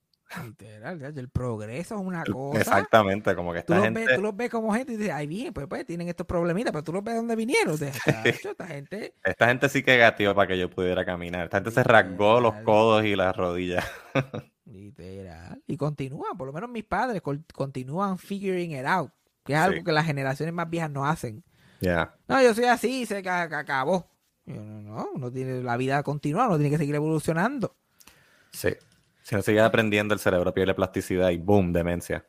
Literal, el progreso es una cosa. Exactamente, como que Tú esta los, gente... ves, tú los ves como gente y dices, ay, bien, pues, pues tienen estos problemitas, pero tú los ves de dónde vinieron. De, "Chacho, esta gente, Esta gente sí que gateó para que yo pudiera caminar. Esta gente se rasgó los codos y las rodillas. literal. Y continúan, por lo menos mis padres continúan figuring it out, que es algo Sí. que las generaciones más viejas no hacen. Ya. No, yo soy así, se ca- ca- acabó. Yo, no, no, uno tiene, la vida continúa, uno tiene que seguir evolucionando. Sí. Si no sigues aprendiendo, el cerebro pierde plasticidad y boom, demencia.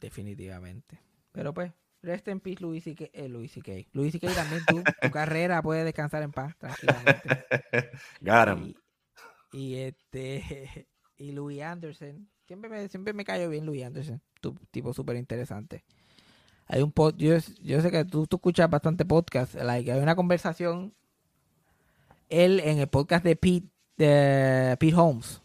Definitivamente. Pero pues, rest in peace, Luis C.K. Eh, Luis C.K. Luis C.K. también tú, tu carrera puede descansar en paz, tranquilamente. Got him. Y, y este y Louis Anderson. Siempre me, siempre me cayó bien Louis Anderson. Tu, tipo súper interesante. Hay un pod, yo, yo sé que tú, tú escuchas bastante podcast. Like, hay una conversación. Él en el podcast de Pete, de Pete Holmes.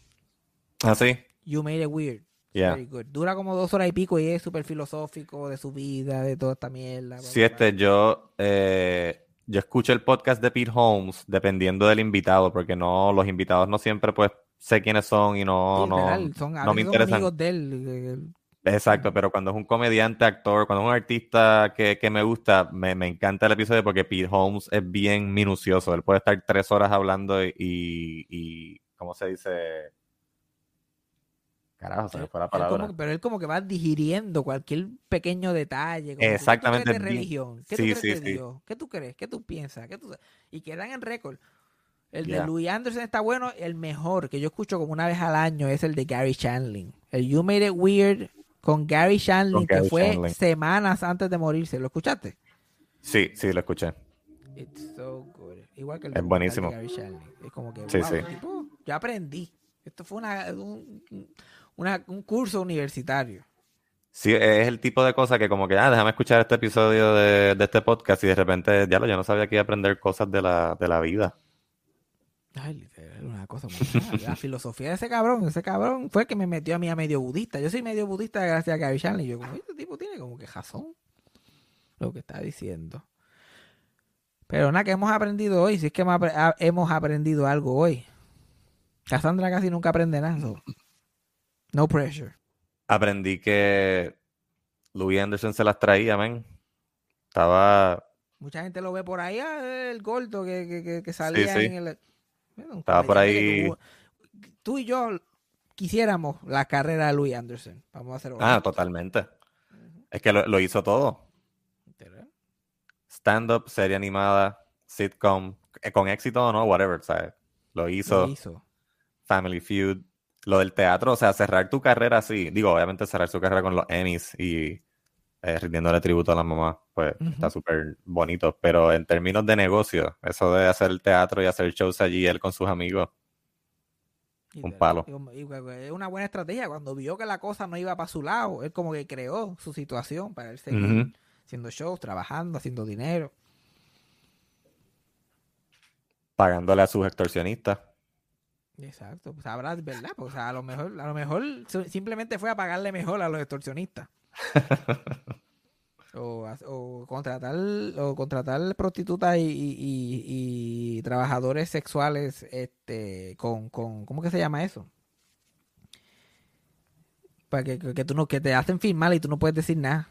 ¿Ah, sí? You made it weird. Yeah. Very good. Dura como dos horas y pico y es súper filosófico de su vida, de toda esta mierda. bla, Sí, bla, este, yo, eh, yo escucho el podcast de Pete Holmes dependiendo del invitado, porque no, los invitados no siempre, pues, sé quiénes son y no, Sí, no, son, no me interesan. amigos de él. eh, Exacto, pero cuando es un comediante, actor, cuando es un artista que, que me gusta, me, me encanta el episodio porque Pete Holmes es bien minucioso. Él puede estar tres horas hablando y, y ¿cómo se dice? Carajo, se me fue la Él como palabra. pero él como que va digiriendo cualquier pequeño detalle. como Exactamente, ¿Qué tú crees de religión? ¿Qué sí, tú crees sí, de sí. Dios? ¿Qué tú crees? ¿Qué tú piensas? ¿Qué tú... Y quedan en récord. El de Louis Anderson está bueno. El mejor que yo escucho como una vez al año es el de Gary Shandling. El You Made It Weird con Gary Con Gary que fue semanas antes de morirse. ¿Lo escuchaste? Sí, sí, lo escuché. It's so good. Igual que el Es buenísimo. de Gary Shandling. Es como que, Sí, wow, tipo, yo aprendí. Esto fue una, un, una- un curso universitario. Sí, es el tipo de cosa que como que, ah, déjame escuchar este episodio de, de este podcast y de repente, ya lo, yo no sabía que iba a aprender cosas de la, de la vida. Ay, literal, una cosa muy. La filosofía de ese cabrón, ese cabrón fue el que me metió a mí a medio budista. Yo soy medio budista gracias a Gary Shandling. Yo como, este tipo tiene como que razón lo que está diciendo. Pero nada, que hemos aprendido hoy. Si es que hemos apre- a- hemos aprendido algo hoy. Cassandra casi nunca aprende nada. so, No pressure. Aprendí que Louis Anderson se las traía, man. Estaba, Mucha gente lo ve por ahí, ah, el gordo que, que, que, que salía sí. en el... Bueno, Estaba por ahí. Tú y yo quisiéramos la carrera de Louis Anderson. Vamos a hacer ah, totalmente. Es que lo, lo hizo todo. Stand-up, serie animada, sitcom, eh, con éxito o no, whatever, ¿sabes? Lo hizo. Lo hizo. Family Feud, lo del teatro, o sea, cerrar tu carrera así, digo, obviamente cerrar su carrera con los Emmys y eh, rindiéndole tributo a la mamá, pues está súper bonito, pero en términos de negocio, eso de hacer el teatro y hacer shows allí, él con sus amigos, Y Un palo. Es una buena estrategia. Cuando vio que la cosa no iba para su lado, él como que creó su situación para él seguir haciendo shows, trabajando, haciendo dinero. pagándole a sus extorsionistas. Exacto, pues habrá, ¿verdad? Pues a lo mejor, a lo mejor simplemente fue a pagarle mejor a los extorsionistas. o, o contratar o contratar prostitutas y, y- y- y trabajadores sexuales este con, con ¿cómo que se llama eso? Para que, que, que tú no, que te hacen firmar y tú no puedes decir nada.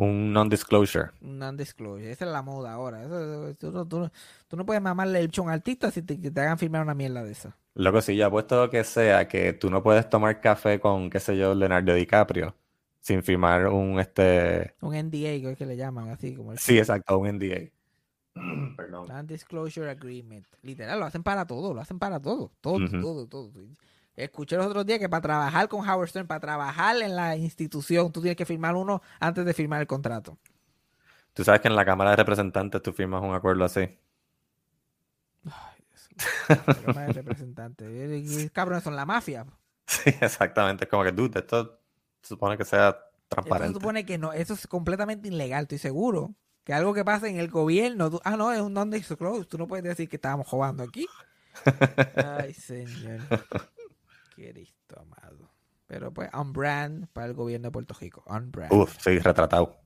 Un non-disclosure. Un non-disclosure. Esa es la moda ahora. Eso- tú, no- tú no- tú no puedes mamarle el a un artista si te, que te hagan firmar una mierda de esa. Loco, si yo apuesto que sea que tú no puedes tomar café con, qué sé yo, Leonardo DiCaprio sin firmar un, este... Un NDA, que es que le llaman así como el Sí, exacto, un NDA. Perdón. Non-disclosure agreement. Literal, lo hacen para todo, lo hacen para todo. Todo, todo, todo. Escuché los otros días que para trabajar con Howard Stern, para trabajar en la institución, tú tienes que firmar uno antes de firmar el contrato. Tú sabes que en la Cámara de Representantes tú firmas un acuerdo así. Pero no es representante. Y- Cabrones son la mafia. Sí, exactamente. Es como que, dude, esto se supone que sea Esto se transparente. supone que no, eso es completamente ilegal, estoy seguro. Que algo que pase en el gobierno, tú- ah, no, es un non-disclosure, tú no puedes decir que estábamos jugando aquí. Ay, señor. Cristo amado. Pero pues, on brand para el gobierno de Puerto Rico. On brand. Uf, sí, retratado.